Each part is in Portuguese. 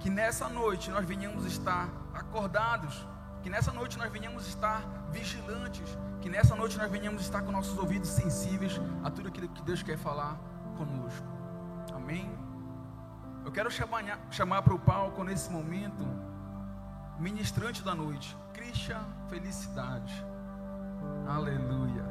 que nessa noite nós venhamos estar acordados, que nessa noite nós venhamos estar vigilantes, que nessa noite nós venhamos estar com nossos ouvidos sensíveis a tudo aquilo que Deus quer falar conosco. Amém? Eu quero chamar, chamar para o palco nesse momento, ministrante da noite, Christian Felicidade. Aleluia.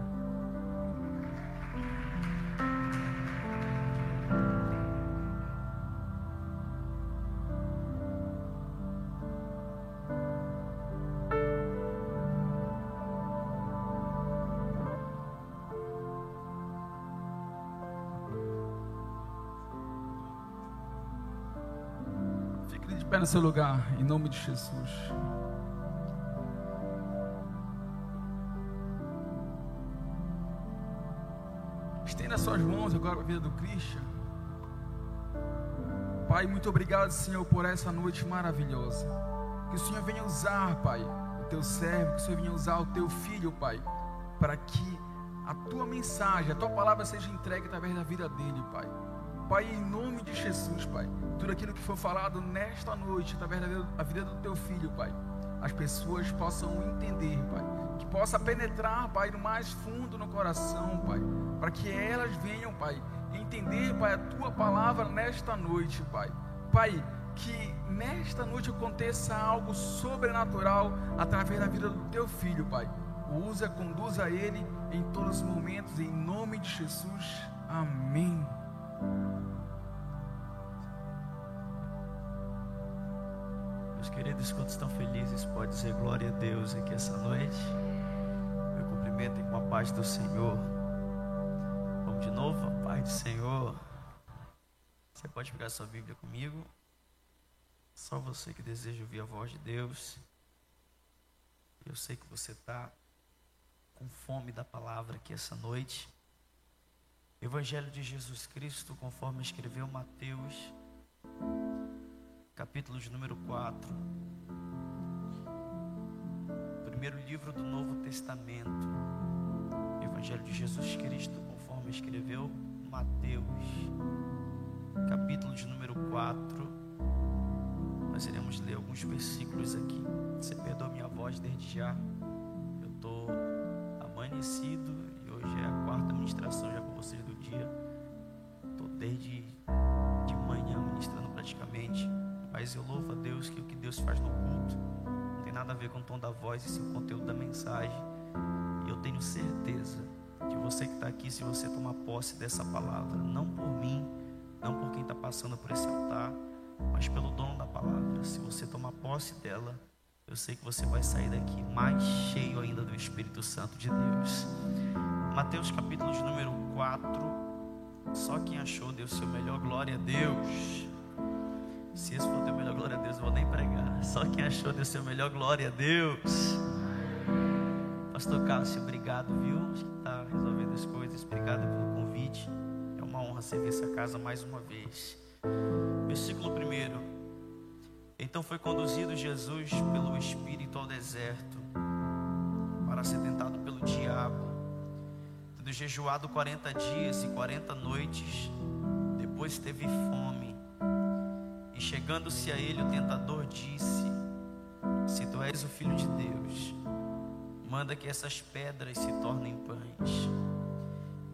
No seu lugar, em nome de Jesus. Estenda suas mãos agora para a vida do Cristo. Pai, muito obrigado, Senhor, por essa noite maravilhosa. Que o Senhor venha usar, Pai, o teu servo, que o Senhor venha usar o teu filho, Pai, para que a tua mensagem, a tua palavra seja entregue através da vida dele, Pai. Pai, em nome de Jesus, Pai, tudo aquilo que foi falado nesta noite, através da vida do teu filho, Pai, as pessoas possam entender, Pai, que possa penetrar, Pai, no mais fundo no coração, Pai, para que elas venham, Pai, entender, Pai, a tua palavra nesta noite, Pai. Pai, que nesta noite aconteça algo sobrenatural através da vida do teu filho, Pai. Usa, conduza ele em todos os momentos, em nome de Jesus. Amém. Queridos, quantos estão felizes, pode dizer glória a Deus aqui essa noite. Meu cumprimento com a paz do Senhor. Vamos de novo, a paz do Senhor. Você pode pegar sua Bíblia comigo. Só você que deseja ouvir a voz de Deus. Eu sei que você está com fome da palavra aqui essa noite. Evangelho de Jesus Cristo, conforme escreveu Mateus, capítulo de número 4. Primeiro livro do Novo Testamento. Evangelho de Jesus Cristo, conforme escreveu Mateus, capítulo de número 4. Nós iremos ler alguns versículos aqui. Você perdoa minha voz desde já. Eu estou amanhecido e hoje é a quarta ministração já com vocês do dia. Estou desde Mas eu louvo a Deus que o que Deus faz no culto não tem nada a ver com o tom da voz e sim o conteúdo da mensagem. E eu tenho certeza que você que está aqui, se você tomar posse dessa palavra, não por mim, não por quem está passando por esse altar, mas pelo dono da palavra, se você tomar posse dela, eu sei que você vai sair daqui mais cheio ainda do Espírito Santo de Deus. Mateus capítulo de número 4. Só quem achou deu seu melhor glória a Deus. Se esse for o teu melhor glória a Deus, eu vou nem pregar. Só quem achou deu seu melhor glória a Deus. Pastor Cássio, obrigado, viu? Acho que está resolvendo as coisas. Obrigado pelo convite. É uma honra servir essa casa mais uma vez. Versículo 1. Então foi conduzido Jesus pelo Espírito ao deserto para ser tentado pelo diabo. Tendo jejuado 40 dias e 40 noites, depois teve fome. E chegando-se a ele, o tentador disse: Se tu és o filho de Deus, manda que essas pedras se tornem pães.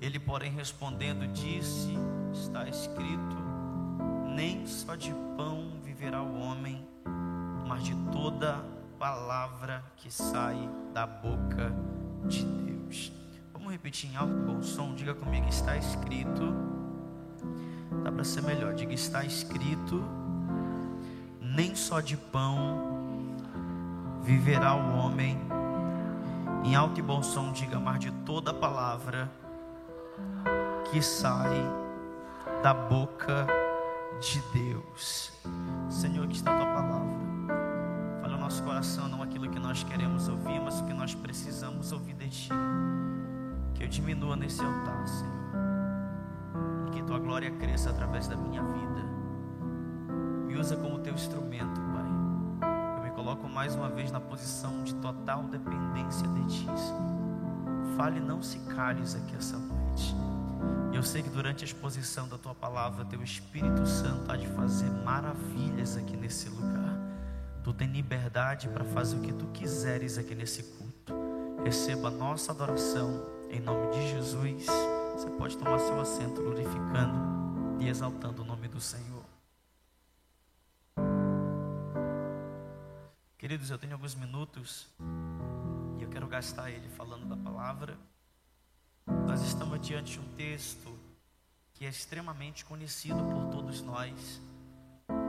Ele, porém, respondendo, disse: Está escrito: Nem só de pão viverá o homem, mas de toda palavra que sai da boca de Deus. Vamos repetir em alto bom som. Diga comigo: Está escrito. Dá para ser melhor. Diga: Está escrito. Nem só de pão viverá o homem. Em alto e bom som, diga: Mas de toda palavra que sai da boca de Deus. Senhor, que está a tua palavra. Fala o nosso coração, não aquilo que nós queremos ouvir, mas o que nós precisamos ouvir de ti. Que eu diminua nesse altar, Senhor. E que tua glória cresça através da minha vida. Me usa como teu instrumento, Pai. Eu me coloco mais uma vez na posição de total dependência de ti. Fale, não se cales aqui essa noite. Eu sei que durante a exposição da tua palavra, teu Espírito Santo há de fazer maravilhas aqui nesse lugar. Tu tem liberdade para fazer o que tu quiseres aqui nesse culto. Receba a nossa adoração em nome de Jesus. Você pode tomar seu assento glorificando e exaltando o nome do Senhor. Queridos, eu tenho alguns minutos e eu quero gastar ele falando da palavra. Nós estamos diante de um texto que é extremamente conhecido por todos nós.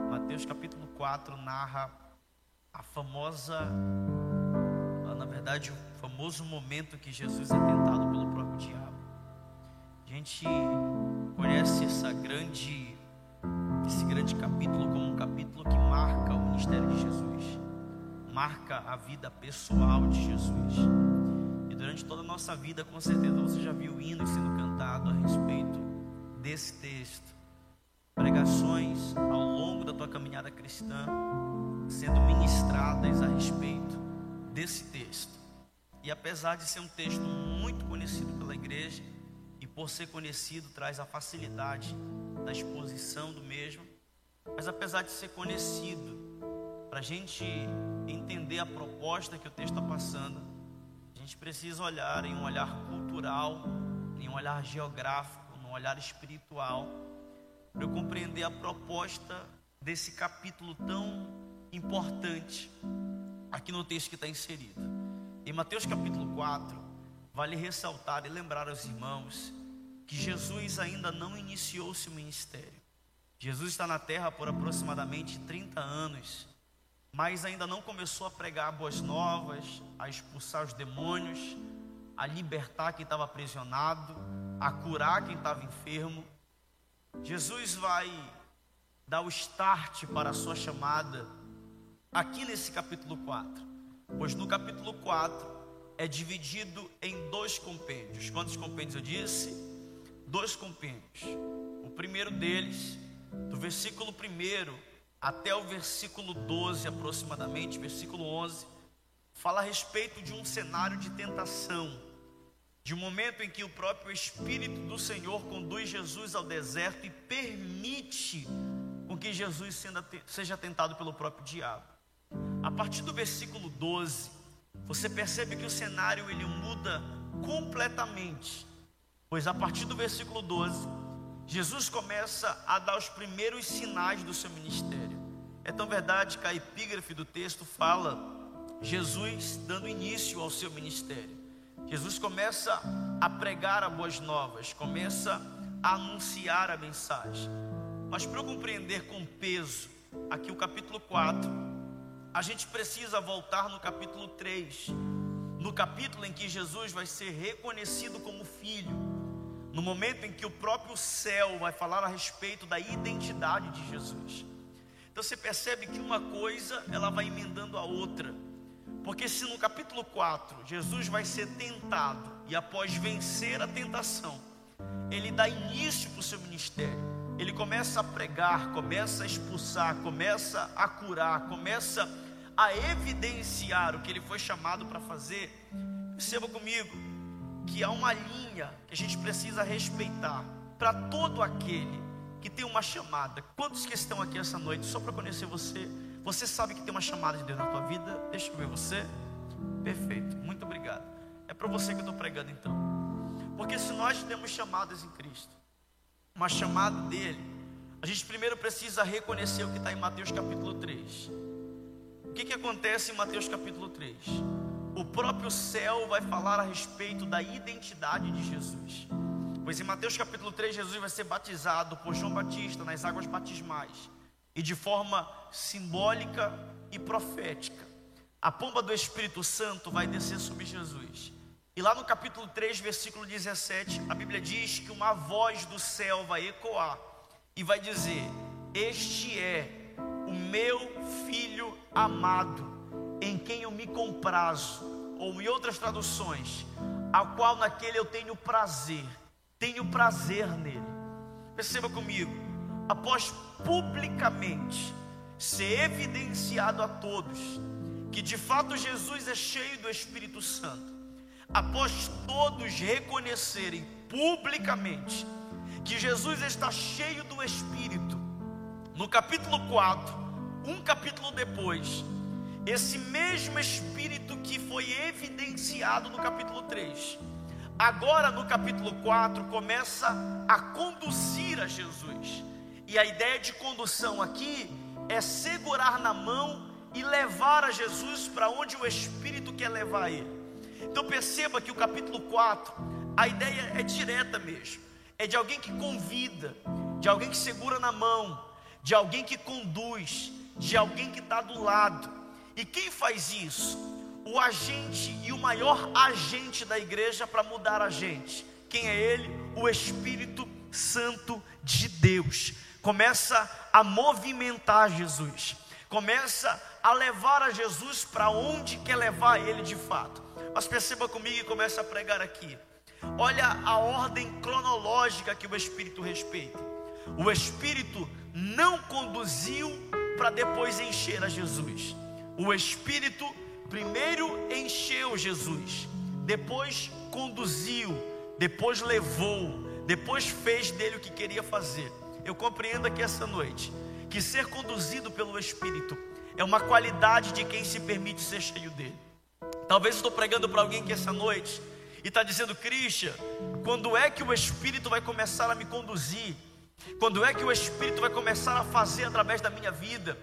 Mateus capítulo 4 narra a famosa, na verdade, o famoso momento que Jesus é tentado pelo próprio diabo. A gente conhece essa grande, esse grande capítulo como um capítulo que marca o ministério de Jesus, marca a vida pessoal de Jesus. E durante toda a nossa vida, com certeza você já viu hinos sendo cantado a respeito desse texto. Pregações ao longo da tua caminhada cristã sendo ministradas a respeito desse texto. E apesar de ser um texto muito conhecido pela igreja, e por ser conhecido traz a facilidade da exposição do mesmo, mas apesar de ser conhecido, para a gente entender a proposta que o texto está passando, a gente precisa olhar em um olhar cultural, em um olhar geográfico, num olhar espiritual, para eu compreender a proposta desse capítulo tão importante aqui no texto que está inserido. Em Mateus capítulo 4, vale ressaltar e lembrar aos irmãos que Jesus ainda não iniciou seu ministério. Jesus está na terra por aproximadamente 30 anos, mas ainda não começou a pregar boas novas, a expulsar os demônios, a libertar quem estava aprisionado, a curar quem estava enfermo. Jesus vai dar o start para a sua chamada aqui nesse capítulo 4. Pois no capítulo 4 é dividido em dois compêndios. Quantos compêndios eu disse? Dois compêndios. O primeiro deles, do versículo 1 até o versículo 12 aproximadamente, versículo 11, fala a respeito de um cenário de tentação, de um momento em que o próprio Espírito do Senhor conduz Jesus ao deserto e permite com que Jesus seja tentado pelo próprio diabo. A partir do versículo 12, você percebe que o cenário ele muda completamente. Pois a partir do versículo 12, Jesus começa a dar os primeiros sinais do seu ministério. É tão verdade que a epígrafe do texto fala Jesus dando início ao seu ministério. Jesus começa a pregar a boas novas, começa a anunciar a mensagem. Mas para eu compreender com peso aqui o capítulo 4, a gente precisa voltar no capítulo 3, no capítulo em que Jesus vai ser reconhecido como filho, no momento em que o próprio céu vai falar a respeito da identidade de Jesus. Então você percebe que uma coisa ela vai emendando a outra. Porque se no capítulo 4 Jesus vai ser tentado e após vencer a tentação, ele dá início para o seu ministério. Ele começa a pregar, começa a expulsar, começa a curar, começa a evidenciar o que ele foi chamado para fazer, perceba comigo que há uma linha que a gente precisa respeitar para todo aquele que tem uma chamada. Quantos que estão aqui essa noite só para conhecer você? Você sabe que tem uma chamada de Deus na tua vida? Deixa eu ver você. Perfeito, muito obrigado. É para você que eu estou pregando então. Porque se nós temos chamadas em Cristo, uma chamada dele, a gente primeiro precisa reconhecer o que está em Mateus capítulo 3 o que, que acontece em Mateus capítulo 3? O próprio céu vai falar a respeito da identidade de Jesus. Pois em Mateus capítulo 3, Jesus vai ser batizado por João Batista nas águas batismais. E de forma simbólica e profética. A pomba do Espírito Santo vai descer sobre Jesus. E lá no capítulo 3, versículo 17, a Bíblia diz que uma voz do céu vai ecoar e vai dizer: Este é o meu filho amado, em quem eu me comprazo, ou em outras traduções, a qual naquele eu tenho prazer, tenho prazer nele. Perceba comigo, após publicamente ser evidenciado a todos que de fato Jesus é cheio do Espírito Santo, após todos reconhecerem publicamente que Jesus está cheio do Espírito. No capítulo 4, um capítulo depois, esse mesmo Espírito que foi evidenciado no capítulo 3, agora no capítulo 4 começa a conduzir a Jesus. E a ideia de condução aqui é segurar na mão e levar a Jesus para onde o Espírito quer levar ele. Então perceba que o capítulo 4, a ideia é direta mesmo. É de alguém que convida, de alguém que segura na mão, de alguém que conduz, de alguém que está do lado. E quem faz isso? O agente e o maior agente da igreja para mudar a gente. Quem é ele? O Espírito Santo de Deus. Começa a movimentar Jesus, começa a levar a Jesus para onde quer levar ele de fato. Mas perceba comigo e comece a pregar aqui. Olha a ordem cronológica que o Espírito respeita. O Espírito não conduziu para depois encher a Jesus. O Espírito primeiro encheu Jesus, depois conduziu, depois levou, depois fez dele o que queria fazer. Eu compreendo aqui essa noite que ser conduzido pelo Espírito é uma qualidade de quem se permite ser cheio dele. Talvez estou pregando para alguém que essa noite e está dizendo, Christian, quando é que o Espírito vai começar a me conduzir? Quando é que o Espírito vai começar a fazer através da minha vida?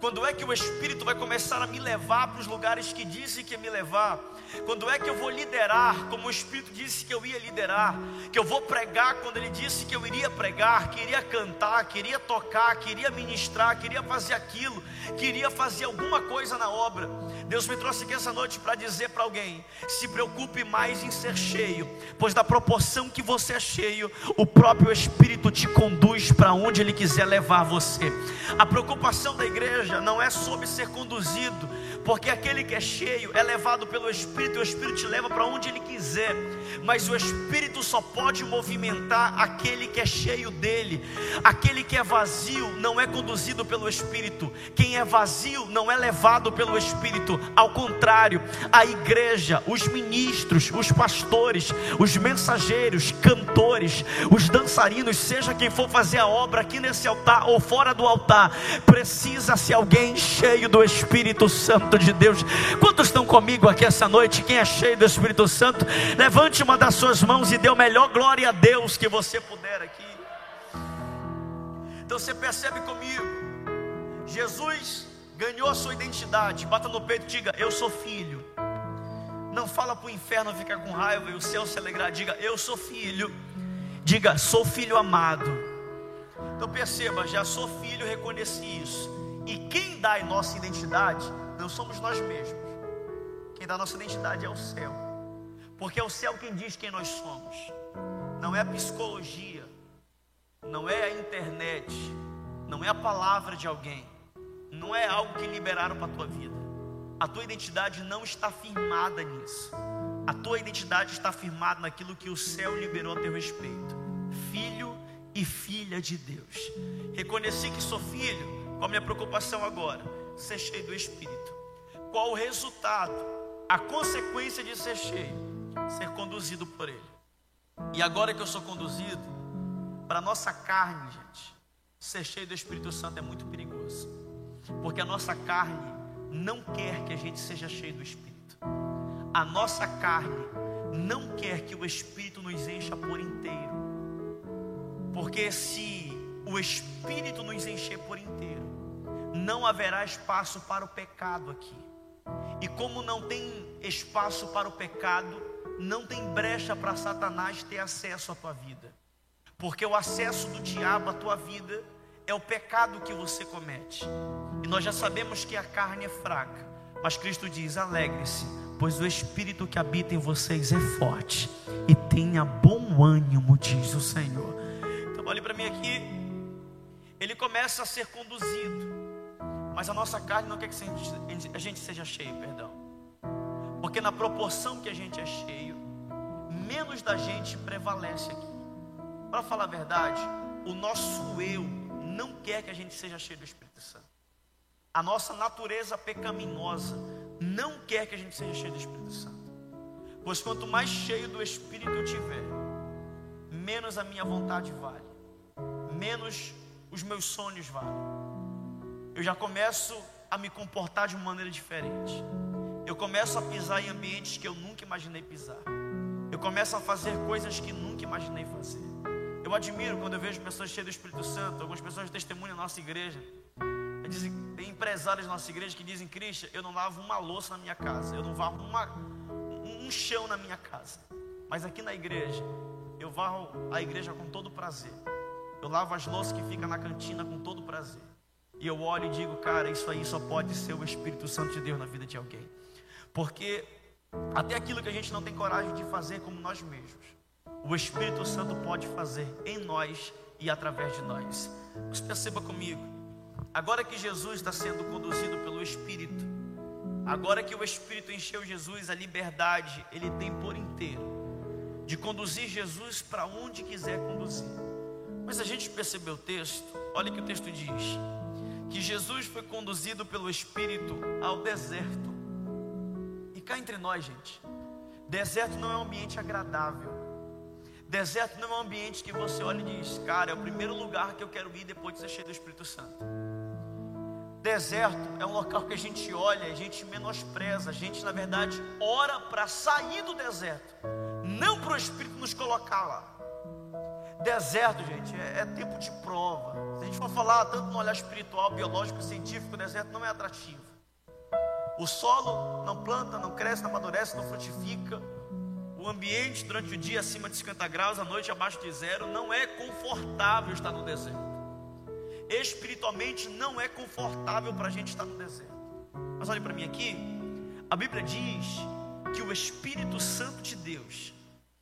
Quando é que o Espírito vai começar a me levar para os lugares que disse que me levar? Quando é que eu vou liderar, como o Espírito disse que eu ia liderar? Que eu vou pregar quando ele disse que eu iria pregar, queria cantar, queria tocar, queria ministrar, queria fazer aquilo, queria fazer alguma coisa na obra. Deus me trouxe aqui essa noite para dizer para alguém: se preocupe mais em ser cheio, pois da proporção que você é cheio, o próprio Espírito te conduz para onde Ele quiser levar você. A preocupação da igreja não é sobre ser conduzido, porque aquele que é cheio é levado pelo Espírito e o Espírito te leva para onde Ele quiser mas o Espírito só pode movimentar aquele que é cheio dele. Aquele que é vazio não é conduzido pelo Espírito. Quem é vazio não é levado pelo Espírito. Ao contrário, a igreja, os ministros, os pastores, os mensageiros, cantores, os dançarinos, seja quem for fazer a obra aqui nesse altar ou fora do altar, precisa ser alguém cheio do Espírito Santo de Deus. Quantos estão comigo aqui essa noite? Quem é cheio do Espírito Santo, levante uma das suas mãos e dê o melhor glória a Deus que você puder aqui. Então você percebe comigo, Jesus ganhou a sua identidade. Bata no peito e diga: Eu sou filho. Não fala para o inferno ficar com raiva e o céu se alegrar. Diga: Eu sou filho. Diga: Sou filho amado. Então perceba, já sou filho, reconheci isso. E quem dá a nossa identidade não somos nós mesmos. Quem dá a nossa identidade é o céu. Porque é o céu quem diz quem nós somos. Não é a psicologia, não é a internet, não é a palavra de alguém, não é algo que liberaram para a tua vida. A tua identidade não está firmada nisso. A tua identidade está firmada naquilo que o céu liberou a teu respeito. Filho e filha de Deus. Reconheci que sou filho. Qual a minha preocupação agora? Ser cheio do Espírito. Qual o resultado? A consequência de ser cheio? Ser conduzido por Ele. E agora que eu sou conduzido, para nossa carne, gente, ser cheio do Espírito Santo é muito perigoso, porque a nossa carne não quer que a gente seja cheio do Espírito. A nossa carne não quer que o Espírito nos encha por inteiro, porque se o Espírito nos encher por inteiro, não haverá espaço para o pecado aqui. E como não tem espaço para o pecado, não tem brecha para Satanás ter acesso à tua vida. Porque o acesso do diabo à tua vida é o pecado que você comete. E nós já sabemos que a carne é fraca. Mas Cristo diz: alegre-se, pois o Espírito que habita em vocês é forte. E tenha bom ânimo, diz o Senhor. Então, olhe para mim aqui. Ele começa a ser conduzido. Mas a nossa carne não quer que a gente seja cheio, perdão. Porque na proporção que a gente é cheio, menos da gente prevalece aqui. Para falar a verdade, o nosso eu não quer que a gente seja cheio do Espírito Santo. A nossa natureza pecaminosa não quer que a gente seja cheio do Espírito Santo. Pois quanto mais cheio do Espírito eu tiver, menos a minha vontade vale, menos os meus sonhos valem. Eu já começo a me comportar de uma maneira diferente. Eu começo a pisar em ambientes que eu nunca imaginei pisar. Eu começo a fazer coisas que nunca imaginei fazer. Eu admiro quando eu vejo pessoas cheias do Espírito Santo, algumas pessoas testemunham na nossa igreja. Dizem, tem empresários na nossa igreja que dizem, Cristian, eu não lavo uma louça na minha casa, eu não varro uma, um chão na minha casa. Mas aqui na igreja, eu varro a igreja com todo prazer. Eu lavo as louças que ficam na cantina com todo prazer. E eu olho e digo, cara, isso aí só pode ser o Espírito Santo de Deus na vida de alguém. Porque até aquilo que a gente não tem coragem de fazer como nós mesmos, o Espírito Santo pode fazer em nós e através de nós. Mas perceba comigo, agora que Jesus está sendo conduzido pelo Espírito, agora que o Espírito encheu Jesus, a liberdade ele tem por inteiro de conduzir Jesus para onde quiser conduzir. Mas a gente percebeu o texto, olha que o texto diz: que Jesus foi conduzido pelo Espírito ao deserto. Cá entre nós, gente, deserto não é um ambiente agradável. Deserto não é um ambiente que você olha e diz, cara, é o primeiro lugar que eu quero ir depois de ser cheio do Espírito Santo. Deserto é um local que a gente olha, a gente menospreza, a gente, na verdade, ora para sair do deserto, não para o Espírito nos colocar lá. Deserto, gente, é, é, tempo de prova. Se a gente for falar tanto no olhar espiritual, biológico, científico, o deserto não é atrativo. O solo não planta, não cresce, não amadurece, não frutifica. O ambiente durante o dia acima de 50 graus, à noite abaixo de zero, não é confortável estar no deserto espiritualmente não é confortável para a gente estar no deserto. Mas olhe para mim aqui, a Bíblia diz que o Espírito Santo de Deus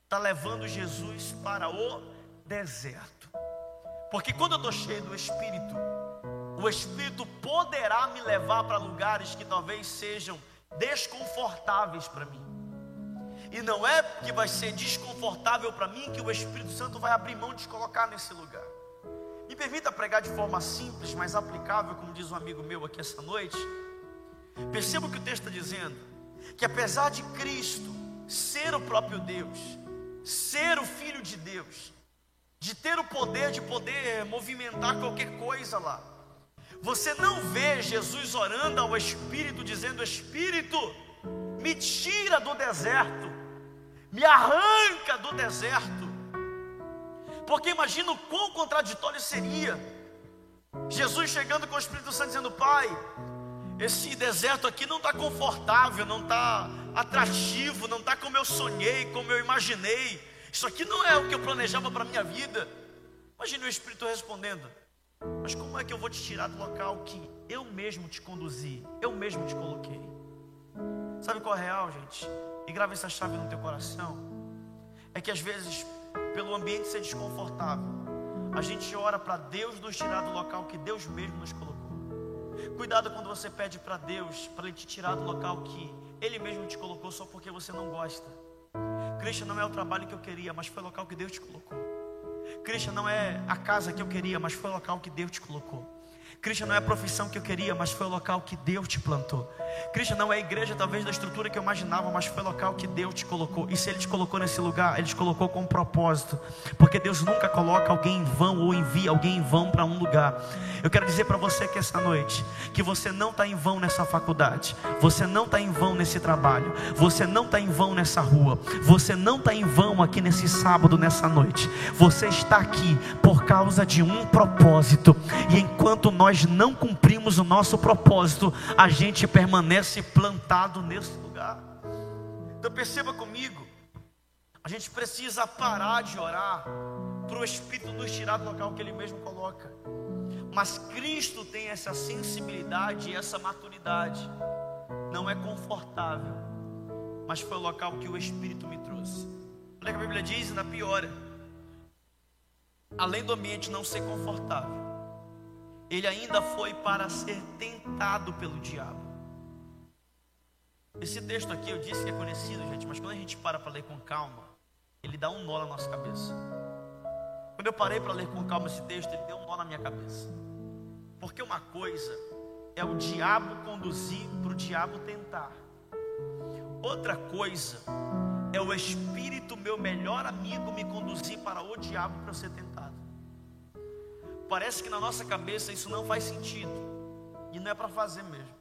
está levando Jesus para o deserto. Porque quando eu estou cheio do Espírito, o Espírito poderá me levar para lugares que talvez sejam desconfortáveis para mim. E não é que vai ser desconfortável para mim que o Espírito Santo vai abrir mão de colocar nesse lugar. Me permita pregar de forma simples, mas aplicável, como diz um amigo meu aqui essa noite. Perceba o que o texto está dizendo: que apesar de Cristo ser o próprio Deus, ser o Filho de Deus, de ter o poder de poder movimentar qualquer coisa lá, você não vê Jesus orando ao Espírito, dizendo: Espírito, me tira do deserto, me arranca do deserto porque imagina o quão contraditório seria. Jesus chegando com o Espírito Santo dizendo: Pai, esse deserto aqui não está confortável, não está atrativo, não está como eu sonhei, como eu imaginei. Isso aqui não é o que eu planejava para a minha vida. Imagine o Espírito respondendo: Mas como é que eu vou te tirar do local que eu mesmo te conduzi, eu mesmo te coloquei? Sabe qual é a real, gente? E grava essa chave no teu coração. É que às vezes pelo ambiente ser desconfortável, a gente ora para Deus nos tirar do local que Deus mesmo nos colocou. Cuidado quando você pede para Deus para Ele te tirar do local que Ele mesmo te colocou só porque você não gosta. Cristo não é o trabalho que eu queria, mas foi o local que Deus te colocou. Cristo não é a casa que eu queria, mas foi o local que Deus te colocou. Cristo não é a profissão que eu queria, mas foi o local que Deus te plantou. Cristo não é a igreja, talvez da estrutura que eu imaginava, mas foi o local que Deus te colocou. E se Ele te colocou nesse lugar, Ele te colocou com um propósito. Porque Deus nunca coloca alguém em vão ou envia alguém em vão para um lugar. Eu quero dizer para você que essa noite, que você não está em vão nessa faculdade, você não está em vão nesse trabalho, você não está em vão nessa rua, você não está em vão aqui nesse sábado, nessa noite. Você está aqui por causa de um propósito. E enquanto nós não cumprimos o nosso propósito, a gente permanece plantado nesse lugar. Então perceba comigo, a gente precisa parar de orar para o Espírito nos tirar do local que Ele mesmo coloca. Mas Cristo tem essa sensibilidade e essa maturidade. Não é confortável, mas foi o local que o Espírito me trouxe. Olha que a Bíblia diz, na piora. Além do ambiente não ser confortável, ele ainda foi para ser tentado pelo diabo. Esse texto aqui eu disse que é conhecido, gente, mas quando a gente para para ler com calma, ele dá um nó na nossa cabeça. Quando eu parei para ler com calma esse texto, ele deu um nó na minha cabeça. Porque uma coisa é o diabo conduzir para o diabo tentar. Outra coisa é o espírito, meu melhor amigo, me conduzir para o diabo para ser tentado. Parece que na nossa cabeça isso não faz sentido, e não é para fazer mesmo.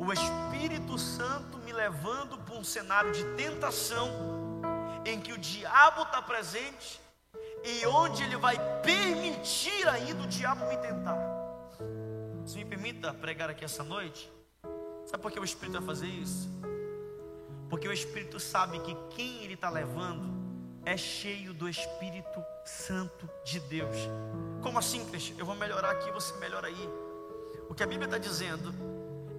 O Espírito Santo me levando para um cenário de tentação, em que o diabo está presente, e onde ele vai permitir ainda o diabo me tentar. Se me permita pregar aqui essa noite, sabe por que o Espírito vai fazer isso? Porque o Espírito sabe que quem ele está levando é cheio do Espírito Santo de Deus. Como assim, Cristian? Eu vou melhorar aqui, você melhora aí. O que a Bíblia está dizendo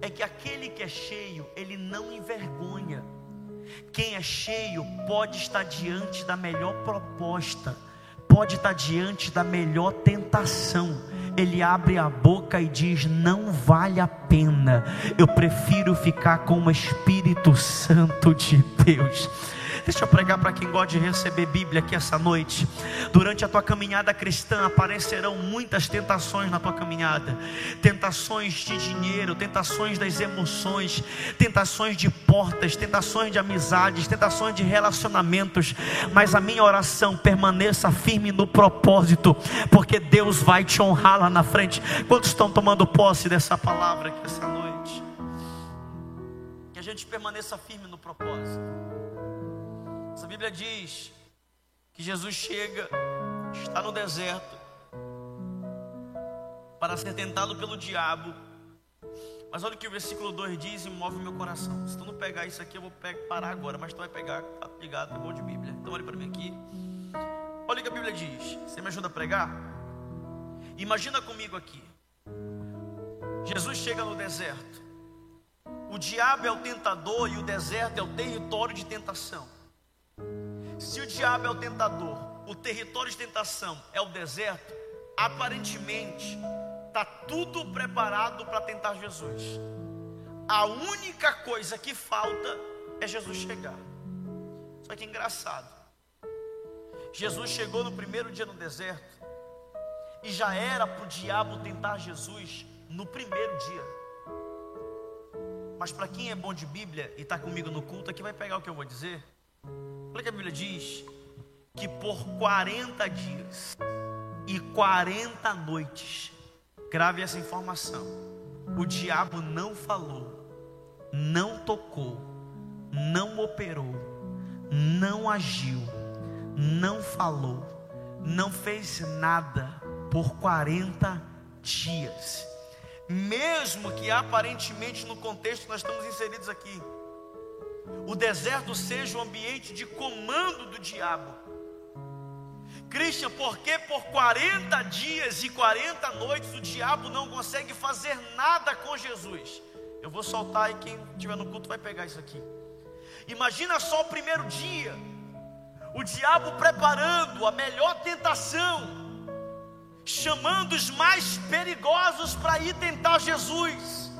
é que aquele que é cheio, ele não envergonha. Quem é cheio pode estar diante da melhor proposta, pode estar diante da melhor tentação ele abre a boca e diz: Não vale a pena, eu prefiro ficar com o Espírito Santo de Deus. Deixa eu pregar para quem gosta de receber Bíblia aqui essa noite. Durante a tua caminhada cristã aparecerão muitas tentações na tua caminhada. Tentações de dinheiro, tentações das emoções, tentações de portas, tentações de amizades, tentações de relacionamentos. Mas a minha oração permaneça firme no propósito, porque Deus vai te honrar lá na frente. Quantos estão tomando posse dessa palavra aqui essa noite? Que a gente permaneça firme no propósito. Bíblia diz que Jesus chega, está no deserto, para ser tentado pelo diabo. Mas olha o que o versículo 2 diz e move meu coração. Se tu não pegar isso aqui, eu vou parar agora, mas tu vai pegar, tá ligado, é bom de Bíblia. Então olha para mim aqui. Olha o que a Bíblia diz. Você me ajuda a pregar? Imagina comigo aqui. Jesus chega no deserto. O diabo é o tentador e o deserto é o território de tentação. Se o diabo é o tentador, o território de tentação é o deserto, aparentemente está tudo preparado para tentar Jesus. A única coisa que falta é Jesus chegar. Só que engraçado. Jesus chegou no primeiro dia no deserto e já era para o diabo tentar Jesus no primeiro dia. Mas para quem é bom de Bíblia e está comigo no culto, aqui vai pegar o que eu vou dizer. Olha que a Bíblia diz que por 40 dias e 40 noites, grave essa informação, o diabo não falou, não tocou, não operou, não agiu, não falou, não fez nada por 40 dias. Mesmo que aparentemente no contexto nós estamos inseridos aqui, o deserto seja o ambiente de comando do diabo. Christian, porque por 40 dias e 40 noites o diabo não consegue fazer nada com Jesus? Eu vou soltar e quem estiver no culto vai pegar isso aqui. Imagina só o primeiro dia, o diabo preparando a melhor tentação, chamando os mais perigosos para ir tentar Jesus.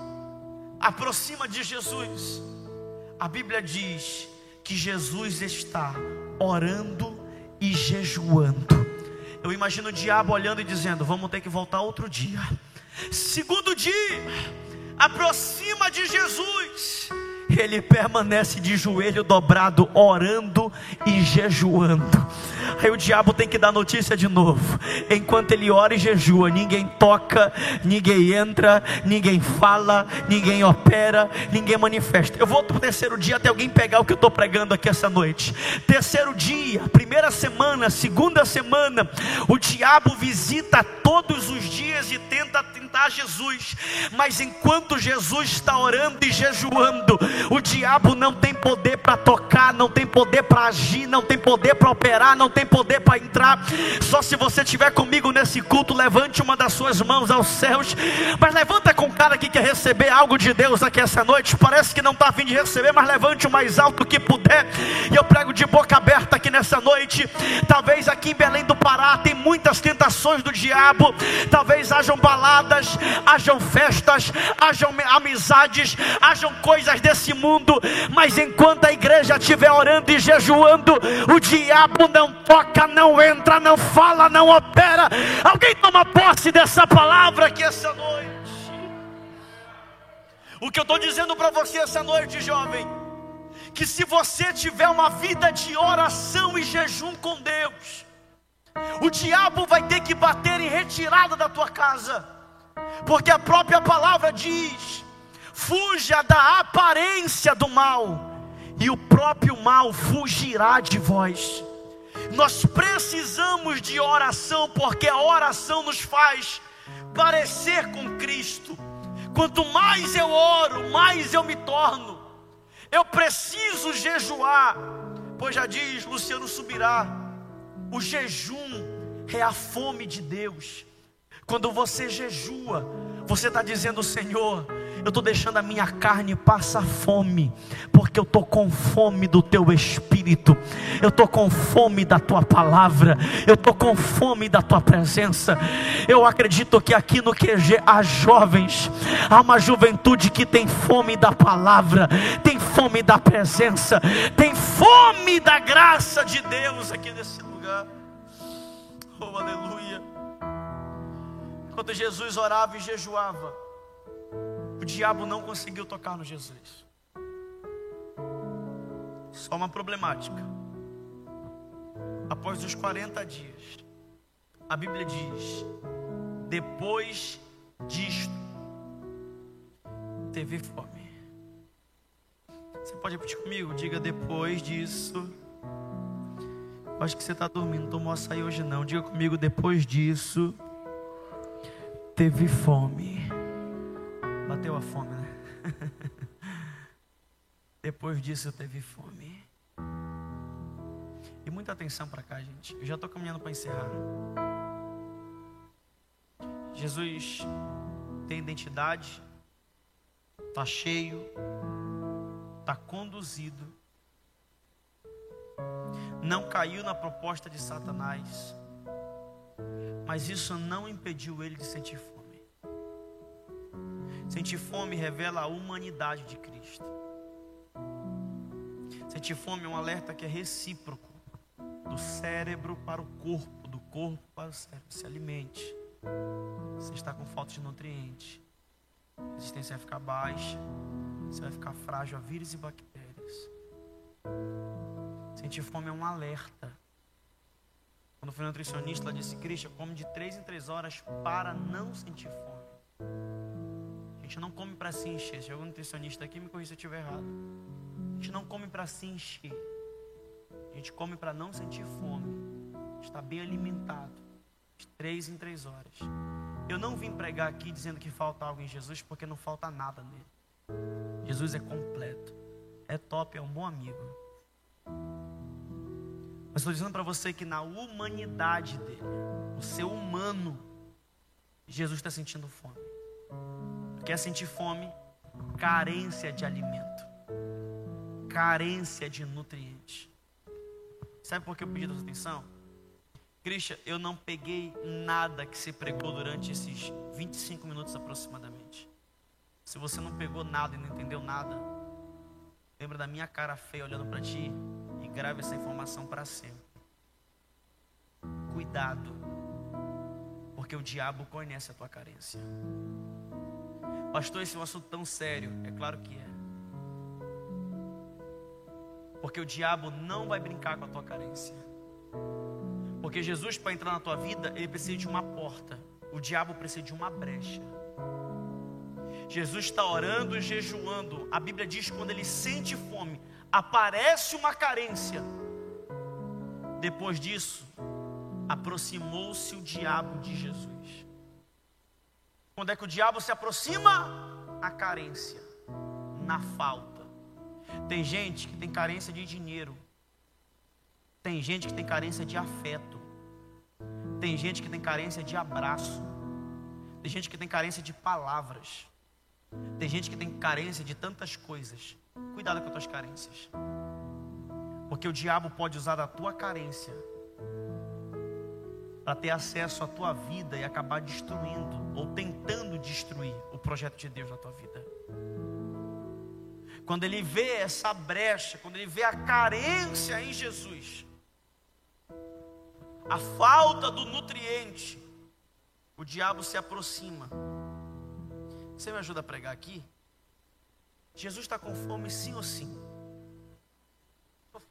Aproxima de Jesus a Bíblia diz que Jesus está orando e jejuando. Eu imagino o diabo olhando e dizendo: Vamos ter que voltar outro dia. Segundo dia, aproxima de Jesus. Ele permanece de joelho dobrado, orando e jejuando. Aí o diabo tem que dar notícia de novo. Enquanto ele ora e jejua, ninguém toca, ninguém entra, ninguém fala, ninguém opera, ninguém manifesta. Eu vou para o terceiro dia até alguém pegar o que eu estou pregando aqui essa noite. Terceiro dia, primeira semana, segunda semana, o diabo visita todos os dias e tenta tentar Jesus. Mas enquanto Jesus está orando e jejuando, o diabo não tem poder para tocar, não tem poder para agir, não tem poder para operar, não tem poder para entrar. Só se você estiver comigo nesse culto, levante uma das suas mãos aos céus. Mas levanta com cara que quer receber algo de Deus aqui essa noite. Parece que não está a fim de receber, mas levante o mais alto que puder. E eu prego de boca aberta aqui nessa noite. Talvez aqui em Belém do Pará tem muitas tentações do diabo. Talvez hajam baladas, hajam festas, hajam amizades, hajam coisas desse mundo. Mas enquanto a igreja estiver orando e jejuando, o diabo não toca, não entra, não fala, não opera. Alguém toma posse dessa palavra aqui essa noite. O que eu estou dizendo para você essa noite, jovem, que se você tiver uma vida de oração e jejum com Deus, o diabo vai ter que bater em retirada da tua casa, porque a própria palavra diz: fuja da aparência do mal, e o próprio mal fugirá de vós. Nós precisamos de oração, porque a oração nos faz parecer com Cristo. Quanto mais eu oro, mais eu me torno. Eu preciso jejuar, pois já diz Luciano Subirá: o jejum é a fome de Deus. Quando você jejua, você está dizendo, Senhor, eu estou deixando a minha carne passar fome, porque eu estou com fome do teu espírito, eu estou com fome da tua palavra, eu estou com fome da tua presença. Eu acredito que aqui no QG há jovens, há uma juventude que tem fome da palavra, tem fome da presença, tem fome da graça de Deus aqui nesse lugar. Oh, aleluia. Enquanto Jesus orava e jejuava, o diabo não conseguiu tocar no Jesus. Só uma problemática. Após os 40 dias, a Bíblia diz: depois disto, teve fome. Você pode repetir comigo? Diga depois disso. Acho que você está dormindo, tomou açaí hoje não. Diga comigo, depois disso, teve fome. Bateu a fome, né? Depois disso teve fome. E muita atenção para cá, gente. Eu já estou caminhando para encerrar. Jesus tem identidade, está cheio, está conduzido, não caiu na proposta de Satanás, mas isso não impediu ele de sentir fome. Sentir fome revela a humanidade de Cristo. Sentir fome é um alerta que é recíproco do cérebro para o corpo, do corpo para o cérebro. Se alimente. Você está com falta de nutrientes. A resistência vai ficar baixa. Você vai ficar frágil a vírus e bactérias. Sentir fome é um alerta. Quando foi nutricionista, ela disse: Cristian, come de três em três horas para não sentir fome gente não come para se encher. Se algum nutricionista aqui me corrija se eu estiver errado. A gente não come para se encher. A gente come para não sentir fome. Está bem alimentado. De três em três horas. Eu não vim pregar aqui dizendo que falta algo em Jesus, porque não falta nada nele. Jesus é completo. É top, é um bom amigo. Mas estou dizendo para você que na humanidade dele, o seu humano, Jesus está sentindo fome. Quer sentir fome? Carência de alimento, carência de nutrientes. Sabe por que eu pedi a sua atenção? Christian, eu não peguei nada que você pregou durante esses 25 minutos aproximadamente. Se você não pegou nada e não entendeu nada, lembra da minha cara feia olhando para ti grave essa informação para sempre. Cuidado, porque o diabo conhece a tua carência. Pastor, esse é um assunto tão sério. É claro que é. Porque o diabo não vai brincar com a tua carência. Porque Jesus, para entrar na tua vida, ele precisa de uma porta. O diabo precisa de uma brecha. Jesus está orando e jejuando. A Bíblia diz que quando ele sente fome, aparece uma carência. Depois disso, aproximou-se o diabo de Jesus. Quando é que o diabo se aproxima? A carência, na falta. Tem gente que tem carência de dinheiro. Tem gente que tem carência de afeto. Tem gente que tem carência de abraço. Tem gente que tem carência de palavras. Tem gente que tem carência de tantas coisas. Cuidado com as tuas carências. Porque o diabo pode usar da tua carência para ter acesso à tua vida e acabar destruindo ou tentando destruir o projeto de Deus na tua vida. Quando ele vê essa brecha, quando ele vê a carência em Jesus, a falta do nutriente, o diabo se aproxima. Você me ajuda a pregar aqui? Jesus está com fome, sim ou sim?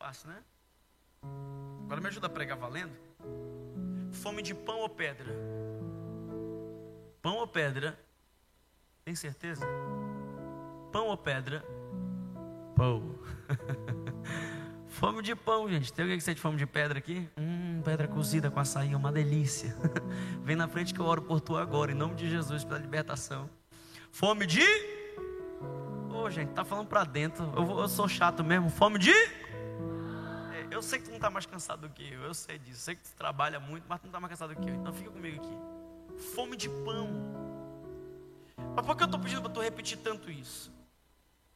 fácil, né? Agora me ajuda a pregar valendo. Fome de pão ou pedra? Pão ou pedra? Tem certeza? Pão ou pedra? Pão. fome de pão, gente. Tem alguém que sente fome de pedra aqui? Hum, pedra cozida com açaí, uma delícia. Vem na frente que eu oro por tu agora, em nome de Jesus, pela libertação. Fome de. Ô, gente, tá falando pra dentro. Eu, eu sou chato mesmo. Fome de. É, eu sei que tu não está mais cansado do que eu, eu sei disso. Sei que tu trabalha muito, mas tu não está mais cansado do que eu. Então fica comigo aqui. Fome de pão. Mas por que eu estou pedindo para tu repetir tanto isso?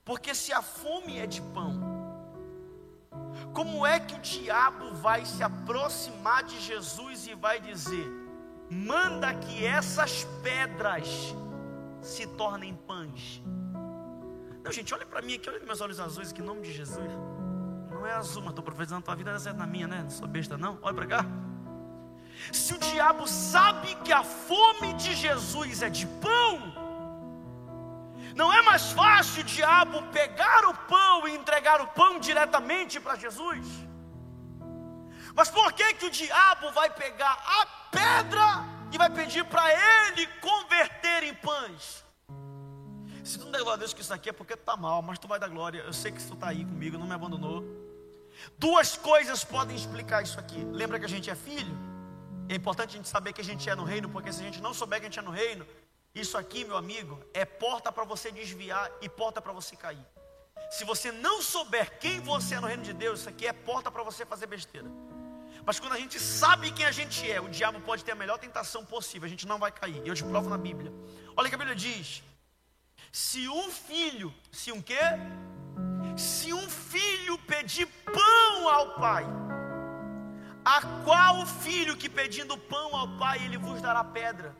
Porque se a fome é de pão, como é que o diabo vai se aproximar de Jesus e vai dizer: manda que essas pedras se tornem pães? Não, gente, olha para mim aqui, olha meus olhos azuis aqui, em nome de Jesus. Não é azul, mas estou profetizando a tua vida, é na minha, né? Não sou besta, não. Olha para cá. Se o diabo sabe que a fome de Jesus é de pão, não é mais fácil o diabo pegar o pão e entregar o pão diretamente para Jesus? Mas por que que o diabo vai pegar a pedra e vai pedir para ele converter em pães? Se tu não der glória a Deus que isso aqui é porque tu está mal, mas tu vai dar glória. Eu sei que tu está aí comigo, não me abandonou. Duas coisas podem explicar isso aqui. Lembra que a gente é filho? É importante a gente saber que a gente é no reino, porque se a gente não souber que a gente é no reino, isso aqui, meu amigo, é porta para você desviar e porta para você cair. Se você não souber quem você é no reino de Deus, isso aqui é porta para você fazer besteira. Mas quando a gente sabe quem a gente é, o diabo pode ter a melhor tentação possível, a gente não vai cair. Eu te provo na Bíblia. Olha o que a Bíblia diz: se um filho, se um quê? Se um filho pedir pão ao pai, a qual filho que pedindo pão ao pai, ele vos dará pedra?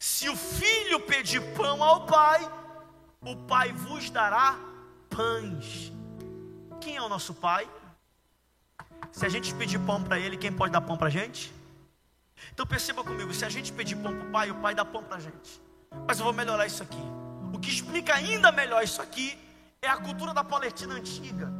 Se o filho pedir pão ao pai, o pai vos dará pães. Quem é o nosso pai? Se a gente pedir pão para ele, quem pode dar pão para a gente? Então perceba comigo: se a gente pedir pão para o pai, o pai dá pão para a gente. Mas eu vou melhorar isso aqui. Que explica ainda melhor isso aqui é a cultura da Palestina antiga.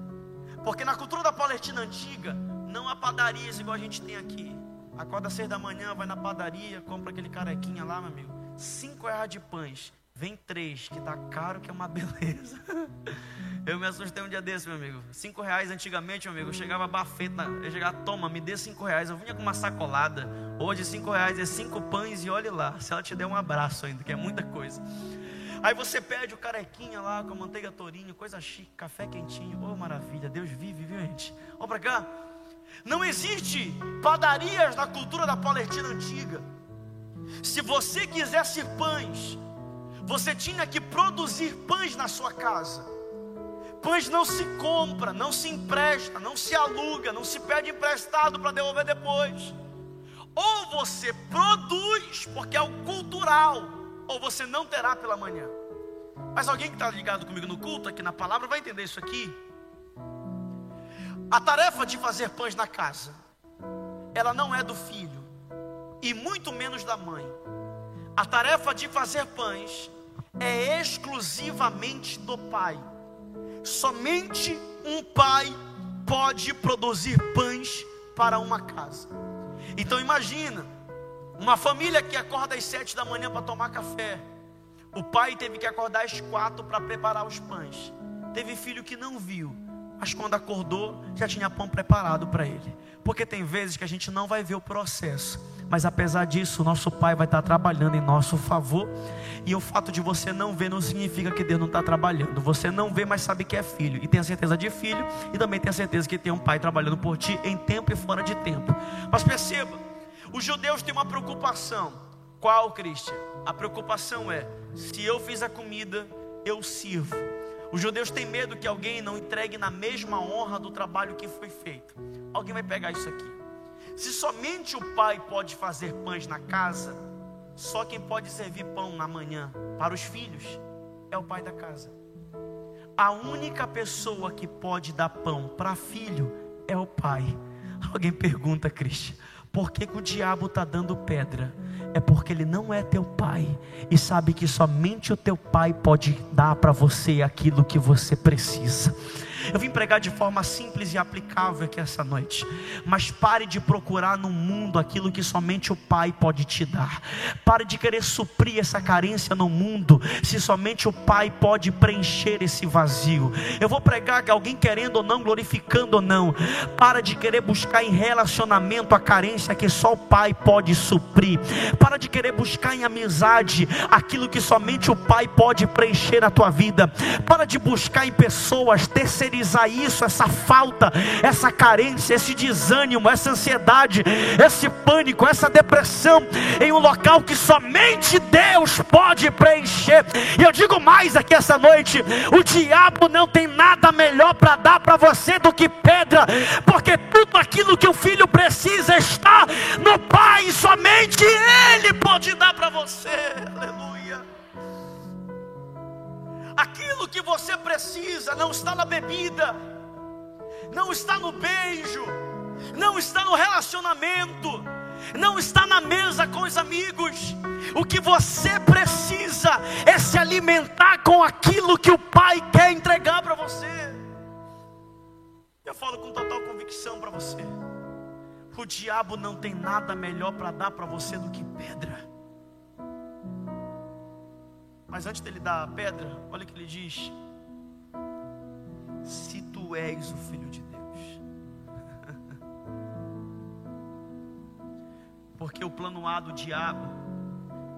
Porque na cultura da Palestina antiga, não há padarias igual a gente tem aqui. Acorda às seis da manhã, vai na padaria, compra aquele carequinha lá, meu amigo. Cinco reais de pães. Vem três, que tá caro, que é uma beleza. Eu me assustei um dia desse, meu amigo. Cinco reais antigamente, meu amigo, eu chegava bafeta, eu chegava, toma, me dê cinco reais. Eu vinha com uma sacolada. Hoje, cinco reais é cinco pães e olhe lá. Se ela te der um abraço ainda, que é muita coisa. Aí você pede o carequinha lá com a manteiga tourinho, coisa chique, café quentinho. Oh, maravilha, Deus vive, viu, gente? Olha pra cá. Não existe padarias na cultura da Palestina antiga. Se você quisesse pães, você tinha que produzir pães na sua casa. Pães não se compra, não se empresta, não se aluga, não se pede emprestado para devolver depois. Ou você produz, porque é o cultural, ou você não terá pela manhã. Mas alguém que está ligado comigo no culto, aqui na palavra, vai entender isso aqui. A tarefa de fazer pães na casa, ela não é do filho, e muito menos da mãe. A tarefa de fazer pães é exclusivamente do pai. Somente um pai pode produzir pães para uma casa. Então imagina, uma família que acorda às sete da manhã para tomar café. O pai teve que acordar às quatro para preparar os pães. Teve filho que não viu mas quando acordou, já tinha pão preparado para ele. Porque tem vezes que a gente não vai ver o processo, mas apesar disso, nosso Pai vai estar trabalhando em nosso favor. E o fato de você não ver não significa que Deus não está trabalhando. Você não vê, mas sabe que é filho, e tem a certeza de filho, e também tem a certeza que tem um Pai trabalhando por ti em tempo e fora de tempo. Mas perceba, os judeus têm uma preocupação. Qual, Cristian? A preocupação é: se eu fiz a comida, eu sirvo. Os judeus têm medo que alguém não entregue na mesma honra do trabalho que foi feito. Alguém vai pegar isso aqui. Se somente o pai pode fazer pães na casa, só quem pode servir pão na manhã para os filhos é o pai da casa. A única pessoa que pode dar pão para filho é o pai. Alguém pergunta, Cristian, por que, que o diabo está dando pedra? é porque ele não é teu pai e sabe que somente o teu pai pode dar para você aquilo que você precisa. Eu vim pregar de forma simples e aplicável aqui essa noite. Mas pare de procurar no mundo aquilo que somente o Pai pode te dar. Pare de querer suprir essa carência no mundo, se somente o Pai pode preencher esse vazio. Eu vou pregar que alguém querendo ou não, glorificando ou não, para de querer buscar em relacionamento a carência que só o Pai pode suprir. Para de querer buscar em amizade aquilo que somente o Pai pode preencher na tua vida. Para de buscar em pessoas terceirizar isso, essa falta, essa carência, esse desânimo, essa ansiedade, esse pânico, essa depressão em um local que somente Deus pode preencher. E eu digo mais aqui essa noite: o diabo não tem nada melhor para dar para você do que pedra, porque tudo aquilo que o filho precisa está no Pai, somente Ele pode dar para você. Aleluia. Aquilo que você precisa não está na bebida, não está no beijo, não está no relacionamento, não está na mesa com os amigos. O que você precisa é se alimentar com aquilo que o Pai quer entregar para você. Eu falo com total convicção para você. O diabo não tem nada melhor para dar para você do que pedra. Mas antes dele dar a pedra, olha o que ele diz: Se tu és o filho de Deus. Porque o plano A do diabo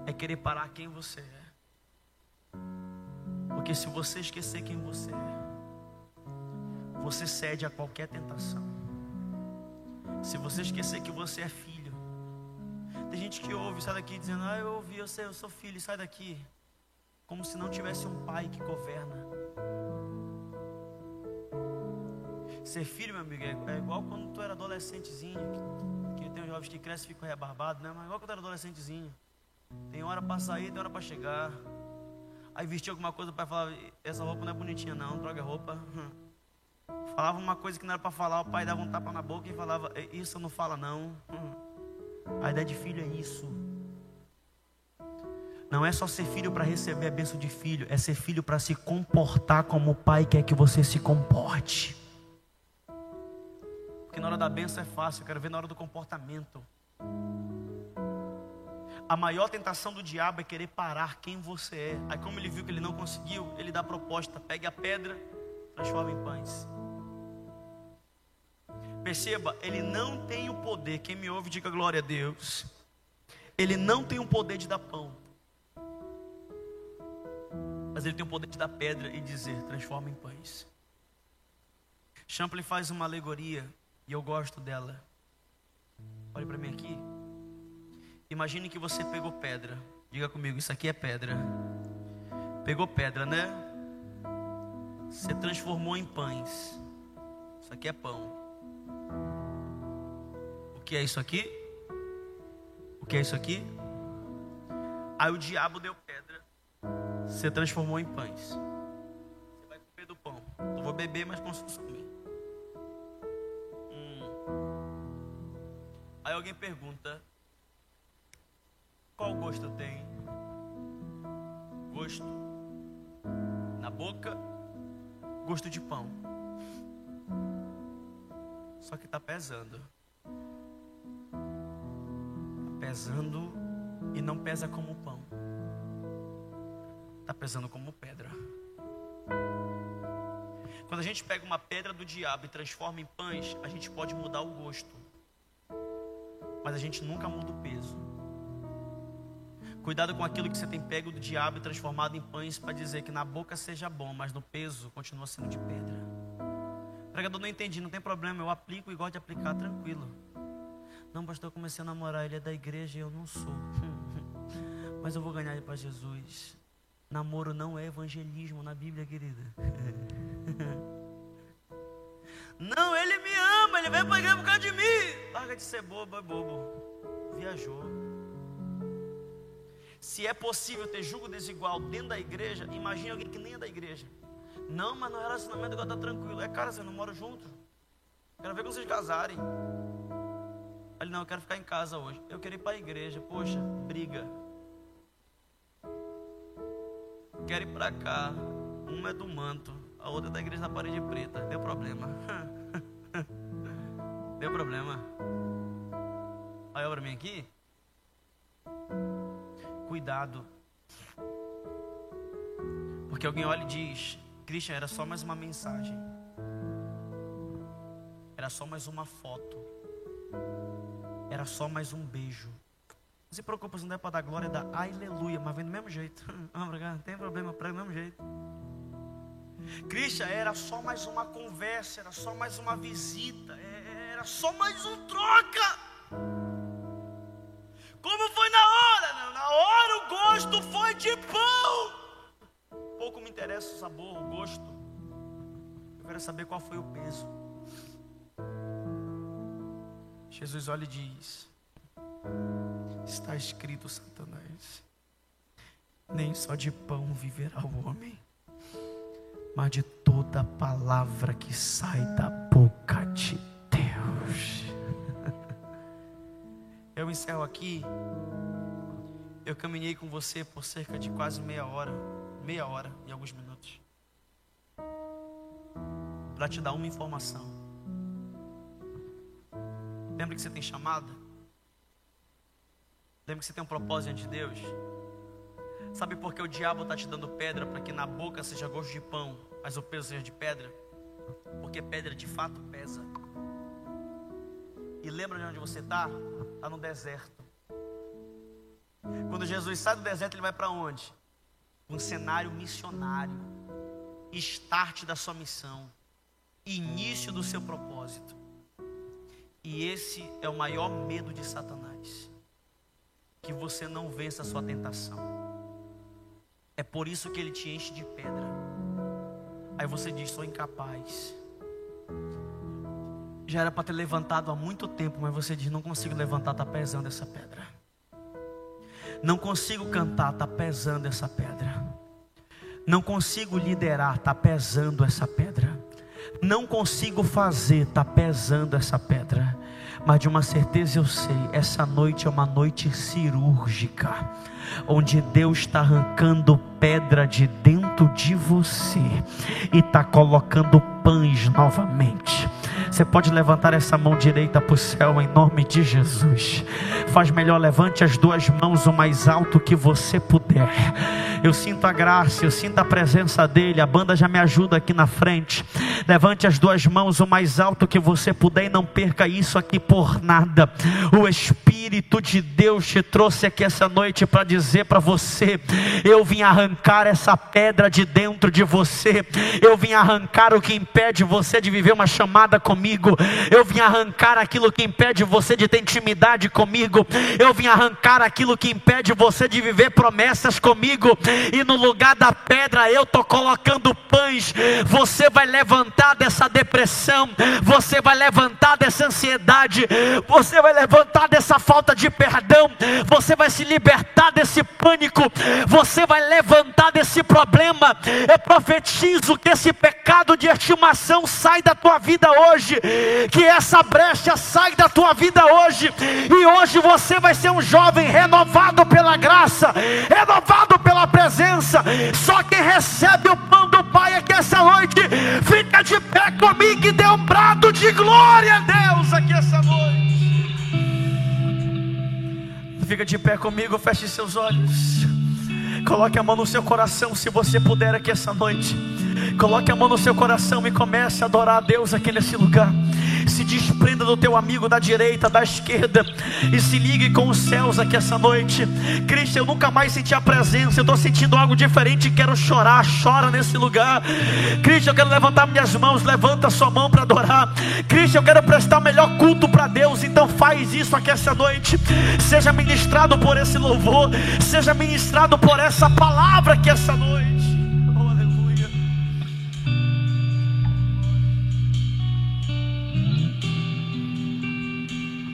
é querer parar quem você é. Porque se você esquecer quem você é, você cede a qualquer tentação. Se você esquecer que você é filho, tem gente que ouve, sai daqui dizendo: Ah, eu ouvi, eu sei, eu sou filho, sai daqui como se não tivesse um pai que governa. Ser filho, meu amigo, é, é igual quando tu era adolescentezinho, que, tem uns jovens que crescem e ficam rebarbados, né? Mas é igual quando tu era adolescentezinho. Tem hora para sair, tem hora para chegar. Aí vestia alguma coisa para falar, essa roupa não é bonitinha não, droga roupa. Falava uma coisa que não era para falar, o pai dava um tapa na boca e falava, isso não fala não. A ideia de filho é isso. Não é só ser filho para receber a bênção de filho, é ser filho para se comportar como o pai quer que você se comporte. Porque na hora da bênção é fácil, eu quero ver na hora do comportamento. A maior tentação do diabo é querer parar quem você é. Aí, como ele viu que ele não conseguiu, ele dá a proposta: pegue a pedra, transforma em pães. Perceba, ele não tem o poder. Quem me ouve, diga glória a Deus. Ele não tem o poder de dar pão mas ele tem o poder de dar pedra e dizer: transforma em pães. Champlin faz uma alegoria e eu gosto dela. Olhe para mim aqui. Imagine que você pegou pedra. Diga comigo, isso aqui é pedra. Pegou pedra, né? Você transformou em pães. Isso aqui é pão. O que é isso aqui? O que é isso aqui? Aí o diabo deu pedra você transformou em pães. Você vai comer do pão. Eu vou beber, mas fosse comer. Hum. Aí alguém pergunta: Qual gosto tem? Gosto na boca, gosto de pão. Só que está pesando. Está pesando e não pesa como pão está pesando como pedra. Quando a gente pega uma pedra do diabo e transforma em pães, a gente pode mudar o gosto, mas a gente nunca muda o peso. Cuidado com aquilo que você tem pego do diabo e transformado em pães para dizer que na boca seja bom, mas no peso continua sendo de pedra. pregador, não entendi, não tem problema, eu aplico e gosto de aplicar tranquilo. Não, pastor, eu comecei a namorar, ele é da igreja e eu não sou. mas eu vou ganhar ele para Jesus. Namoro não é evangelismo na Bíblia, querida. Não, ele me ama, ele a igreja por causa de mim. Larga de ser bobo, é bobo. Viajou. Se é possível ter julgo desigual dentro da igreja, imagine alguém que nem é da igreja. Não, mas no relacionamento agora está tranquilo. É cara, você não mora junto. Quero ver quando vocês casarem. Ele, não, eu quero ficar em casa hoje. Eu quero ir para a igreja. Poxa, briga quero ir para cá. Uma é do manto, A outra é da igreja da parede preta. Deu problema. Deu problema. Olha para mim aqui. Cuidado. Porque alguém olha e diz: Christian, era só mais uma mensagem. Era só mais uma foto. Era só mais um beijo. Não se preocupa, se não é para dar glória, dá aleluia, mas vem do mesmo jeito. Não tem problema, prega do mesmo jeito. Christian, era só mais uma conversa, era só mais uma visita, é, era só mais um troca. Como foi na hora? Na hora o gosto foi de pão. Pouco me interessa o sabor, o gosto. Eu quero saber qual foi o peso. Jesus olha e diz: Está escrito, Satanás, nem só de pão viverá o homem, mas de toda palavra que sai da boca de Deus. Eu encerro aqui. Eu caminhei com você por cerca de quase meia hora, meia hora e alguns minutos, para te dar uma informação. Lembra que você tem chamada? Lembra que você tem um propósito diante de Deus? Sabe por que o diabo está te dando pedra para que na boca seja gosto de pão, mas o peso seja de pedra? Porque pedra de fato pesa. E lembra de onde você está? Está no deserto. Quando Jesus sai do deserto, ele vai para onde? Um cenário missionário. Start da sua missão. Início do seu propósito. E esse é o maior medo de Satanás. Que você não vença a sua tentação. É por isso que ele te enche de pedra. Aí você diz: sou incapaz. Já era para ter levantado há muito tempo, mas você diz: não consigo levantar, está pesando essa pedra. Não consigo cantar, está pesando essa pedra. Não consigo liderar, está pesando essa pedra. Não consigo fazer, está pesando essa pedra. Mas de uma certeza eu sei, essa noite é uma noite cirúrgica, onde Deus está arrancando pedra de dentro de você e está colocando pães novamente. Você pode levantar essa mão direita para o céu em nome de Jesus. Faz melhor, levante as duas mãos o mais alto que você puder. Eu sinto a graça, eu sinto a presença dele. A banda já me ajuda aqui na frente. Levante as duas mãos o mais alto que você puder e não perca isso aqui por nada. O Espírito de Deus te trouxe aqui essa noite para dizer para você: eu vim arrancar essa pedra de dentro de você. Eu vim arrancar o que impede você de viver uma chamada comigo. Eu vim arrancar aquilo que impede você de ter intimidade comigo. Eu vim arrancar aquilo que impede você de viver promessas comigo. E no lugar da pedra eu tô colocando pães. Você vai levantar dessa depressão. Você vai levantar dessa ansiedade. Você vai levantar dessa falta de perdão. Você vai se libertar desse pânico. Você vai levantar desse problema. Eu profetizo que esse pecado de estimação sai da tua vida hoje. Que essa brecha sai da tua vida hoje. E hoje você vai ser um jovem renovado pela graça, renovado pela presença. Só quem recebe o pão do Pai aqui essa noite, fica de pé comigo e dê um brado de glória a Deus aqui essa noite. Fica de pé comigo, feche seus olhos. Coloque a mão no seu coração, se você puder, aqui essa noite. Coloque a mão no seu coração e comece a adorar a Deus aqui nesse lugar. Se desprenda do teu amigo da direita, da esquerda e se ligue com os céus aqui essa noite. Cristo, eu nunca mais senti a presença. Eu estou sentindo algo diferente. Quero chorar. Chora nesse lugar. Cristo, eu quero levantar minhas mãos. Levanta sua mão para adorar. Cristo, eu quero prestar o melhor culto para Deus. Então faz isso aqui essa noite. Seja ministrado por esse louvor. Seja ministrado por essa palavra aqui essa noite.